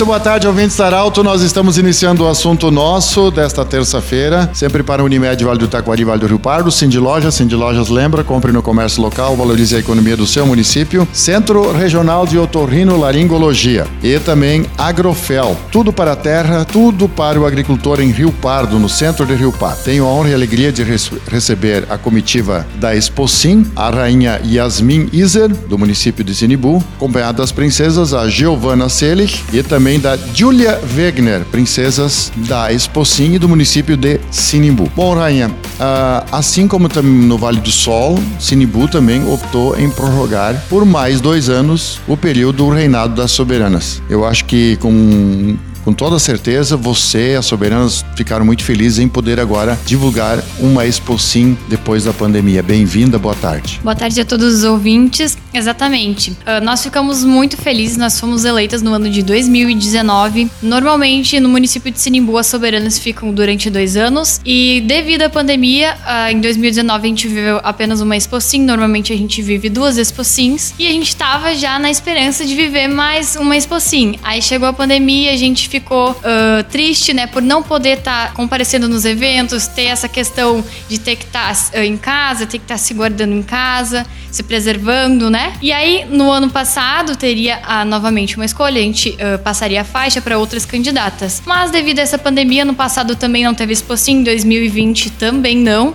Muito boa tarde, ouvintes da Arauto. Nós estamos iniciando o assunto nosso desta terça-feira, sempre para Unimed Vale do Taquari, Vale do Rio Pardo, Cindy Lojas, Cindy Lojas lembra, compre no comércio local, valorize a economia do seu município, Centro Regional de Otorrino Laringologia e também Agrofel, tudo para a terra, tudo para o agricultor em Rio Pardo, no centro de Rio Pardo. Tenho a honra e alegria de receber a comitiva da Exposim, a rainha Yasmin Iser, do município de Sinibu, acompanhada das princesas, a Giovana Selig e também também da Julia Wegner, princesas da Espocinha do município de Sinimbu. Bom, Rainha, ah, assim como no Vale do Sol, Sinimbu também optou em prorrogar por mais dois anos o período do reinado das soberanas. Eu acho que com com toda certeza, você e as soberanas ficaram muito felizes em poder agora divulgar uma Expo Sim depois da pandemia. Bem-vinda, boa tarde. Boa tarde a todos os ouvintes. Exatamente. Uh, nós ficamos muito felizes, nós fomos eleitas no ano de 2019. Normalmente, no município de Sinimbu, as soberanas ficam durante dois anos. E devido à pandemia, uh, em 2019 a gente viveu apenas uma Expo Sim. Normalmente a gente vive duas Expo Sims. E a gente estava já na esperança de viver mais uma Expo Sim. Aí chegou a pandemia, a gente ficou uh, triste, né, por não poder estar tá comparecendo nos eventos, ter essa questão de ter que estar tá, uh, em casa, ter que estar tá se guardando em casa, se preservando, né? E aí, no ano passado, teria uh, novamente uma escolha, a gente uh, passaria a faixa para outras candidatas. Mas devido a essa pandemia, no passado também não teve expo em 2020 também não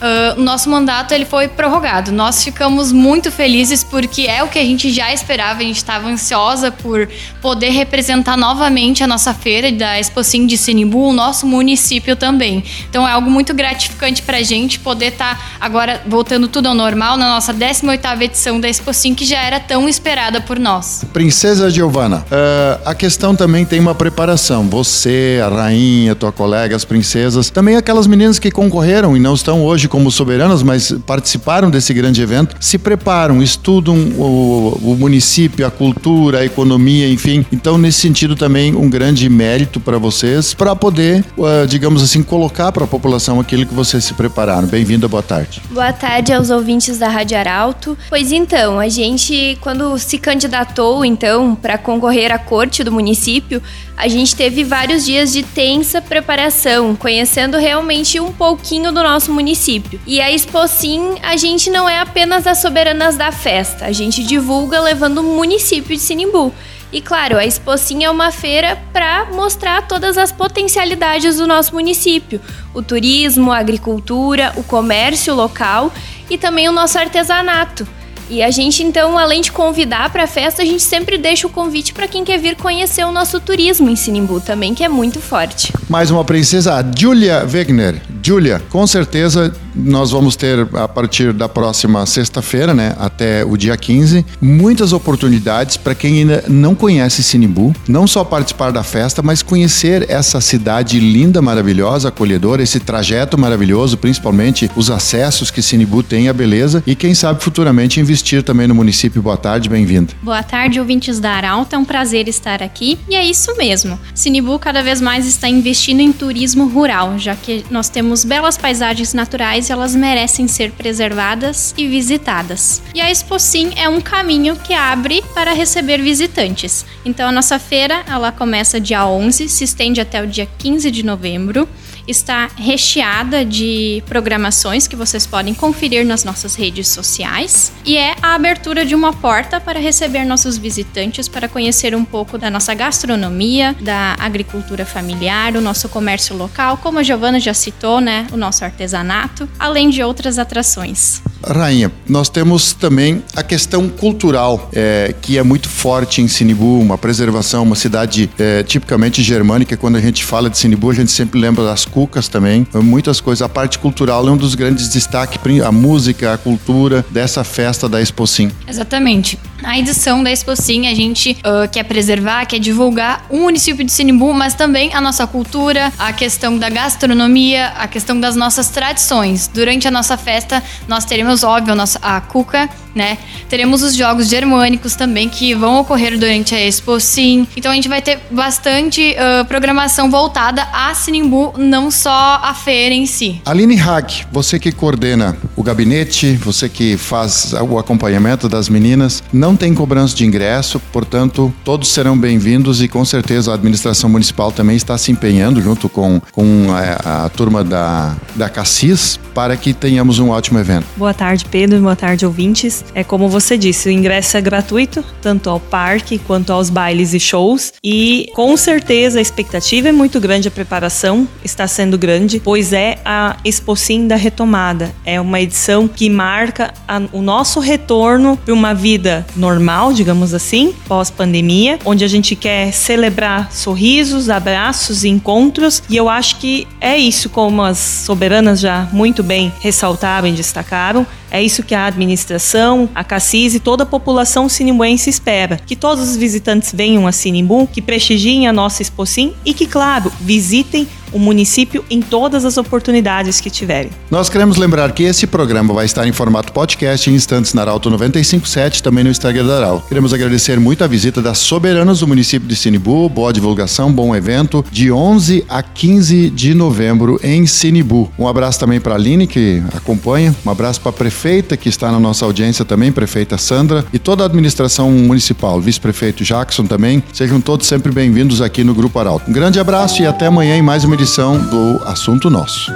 uh, nosso mandato ele foi prorrogado. Nós ficamos muito felizes porque é o que a gente já esperava, a gente estava ansiosa por poder representar novamente a nossa feira da Expocim de Sinimbu, o nosso município também. Então é algo muito gratificante para a gente poder estar tá agora voltando tudo ao normal na nossa 18ª edição da Expocim, que já era tão esperada por nós. Princesa Giovana, uh, a questão também tem uma preparação. Você, a rainha, tua colega, as princesas, também aquelas meninas que concorreram e não estão hoje hoje como soberanas, mas participaram desse grande evento, se preparam, estudam o, o município, a cultura, a economia, enfim. Então, nesse sentido, também um grande mérito para vocês para poder, uh, digamos assim, colocar para a população aquilo que vocês se prepararam. Bem-vinda, boa tarde. Boa tarde aos ouvintes da Rádio Arauto. Pois então, a gente, quando se candidatou, então, para concorrer à corte do município, a gente teve vários dias de tensa preparação, conhecendo realmente um pouquinho do nosso município. E a Expo Sim, a gente não é apenas as soberanas da festa, a gente divulga levando o município de Sinimbu. E claro, a Expo Sim é uma feira para mostrar todas as potencialidades do nosso município: o turismo, a agricultura, o comércio local e também o nosso artesanato. E a gente, então, além de convidar para a festa, a gente sempre deixa o convite para quem quer vir conhecer o nosso turismo em Sinimbu também, que é muito forte. Mais uma princesa, Julia Wegner. Julia, com certeza nós vamos ter a partir da próxima sexta-feira, né, até o dia 15, muitas oportunidades para quem ainda não conhece Sinimbu, não só participar da festa, mas conhecer essa cidade linda, maravilhosa, acolhedora, esse trajeto maravilhoso, principalmente os acessos que Sinimbu tem, a beleza e quem sabe futuramente investir também no município. Boa tarde, bem-vindo. Boa tarde, ouvintes da Arauta. É um prazer estar aqui. E é isso mesmo. Sinibu cada vez mais está investindo em turismo rural, já que nós temos belas paisagens naturais elas merecem ser preservadas e visitadas. E a Expo Sim é um caminho que abre para receber visitantes. Então a nossa feira, ela começa dia 11, se estende até o dia 15 de novembro está recheada de programações que vocês podem conferir nas nossas redes sociais e é a abertura de uma porta para receber nossos visitantes para conhecer um pouco da nossa gastronomia, da agricultura familiar, o nosso comércio local, como a Giovana já citou, né, o nosso artesanato, além de outras atrações. Rainha, nós temos também a questão cultural, é, que é muito forte em Sinibu, uma preservação, uma cidade é, tipicamente germânica. Quando a gente fala de Sinibu, a gente sempre lembra das cucas também, muitas coisas. A parte cultural é um dos grandes destaques, a música, a cultura dessa festa da Expo Sim. Exatamente. A edição da Expo Sim a gente uh, quer preservar, quer divulgar o município de Sinimbu, mas também a nossa cultura, a questão da gastronomia, a questão das nossas tradições. Durante a nossa festa, nós teremos, óbvio, a, nossa, a cuca né? Teremos os jogos germânicos também que vão ocorrer durante a Expo Sim. Então a gente vai ter bastante uh, programação voltada a Sinimbu, não só a feira em si. Aline Hack, você que coordena o gabinete, você que faz o acompanhamento das meninas, não tem cobrança de ingresso, portanto, todos serão bem-vindos e com certeza a administração municipal também está se empenhando junto com, com a, é, a turma da, da Cassis para que tenhamos um ótimo evento. Boa tarde, Pedro. Boa tarde, ouvintes. É como você disse, o ingresso é gratuito, tanto ao parque quanto aos bailes e shows. E com certeza a expectativa é muito grande, a preparação está sendo grande, pois é a Expocim da retomada. É uma edição que marca a, o nosso retorno para uma vida normal, digamos assim, pós-pandemia, onde a gente quer celebrar sorrisos, abraços e encontros. E eu acho que é isso, como as soberanas já muito bem ressaltaram e destacaram, é isso que a administração, a Cassis e toda a população sinimbuense espera. Que todos os visitantes venham a Sinimbu, que prestigiem a nossa Expocim e que, claro, visitem o município em todas as oportunidades que tiverem. Nós queremos lembrar que esse programa vai estar em formato podcast em instantes na Arauto 957, também no Instagram da Arauto. Queremos agradecer muito a visita das soberanas do município de Sinibu, boa divulgação, bom evento, de 11 a 15 de novembro em Sinibu. Um abraço também para a Aline, que acompanha, um abraço para a prefeita, que está na nossa audiência também, prefeita Sandra, e toda a administração municipal, vice-prefeito Jackson também. Sejam todos sempre bem-vindos aqui no Grupo Arauto. Um grande abraço e até amanhã em mais uma edição do Assunto Nosso.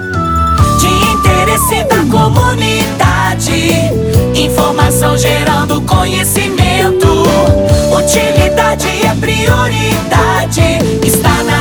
De interesse da comunidade, informação gerando conhecimento. Utilidade é prioridade, está na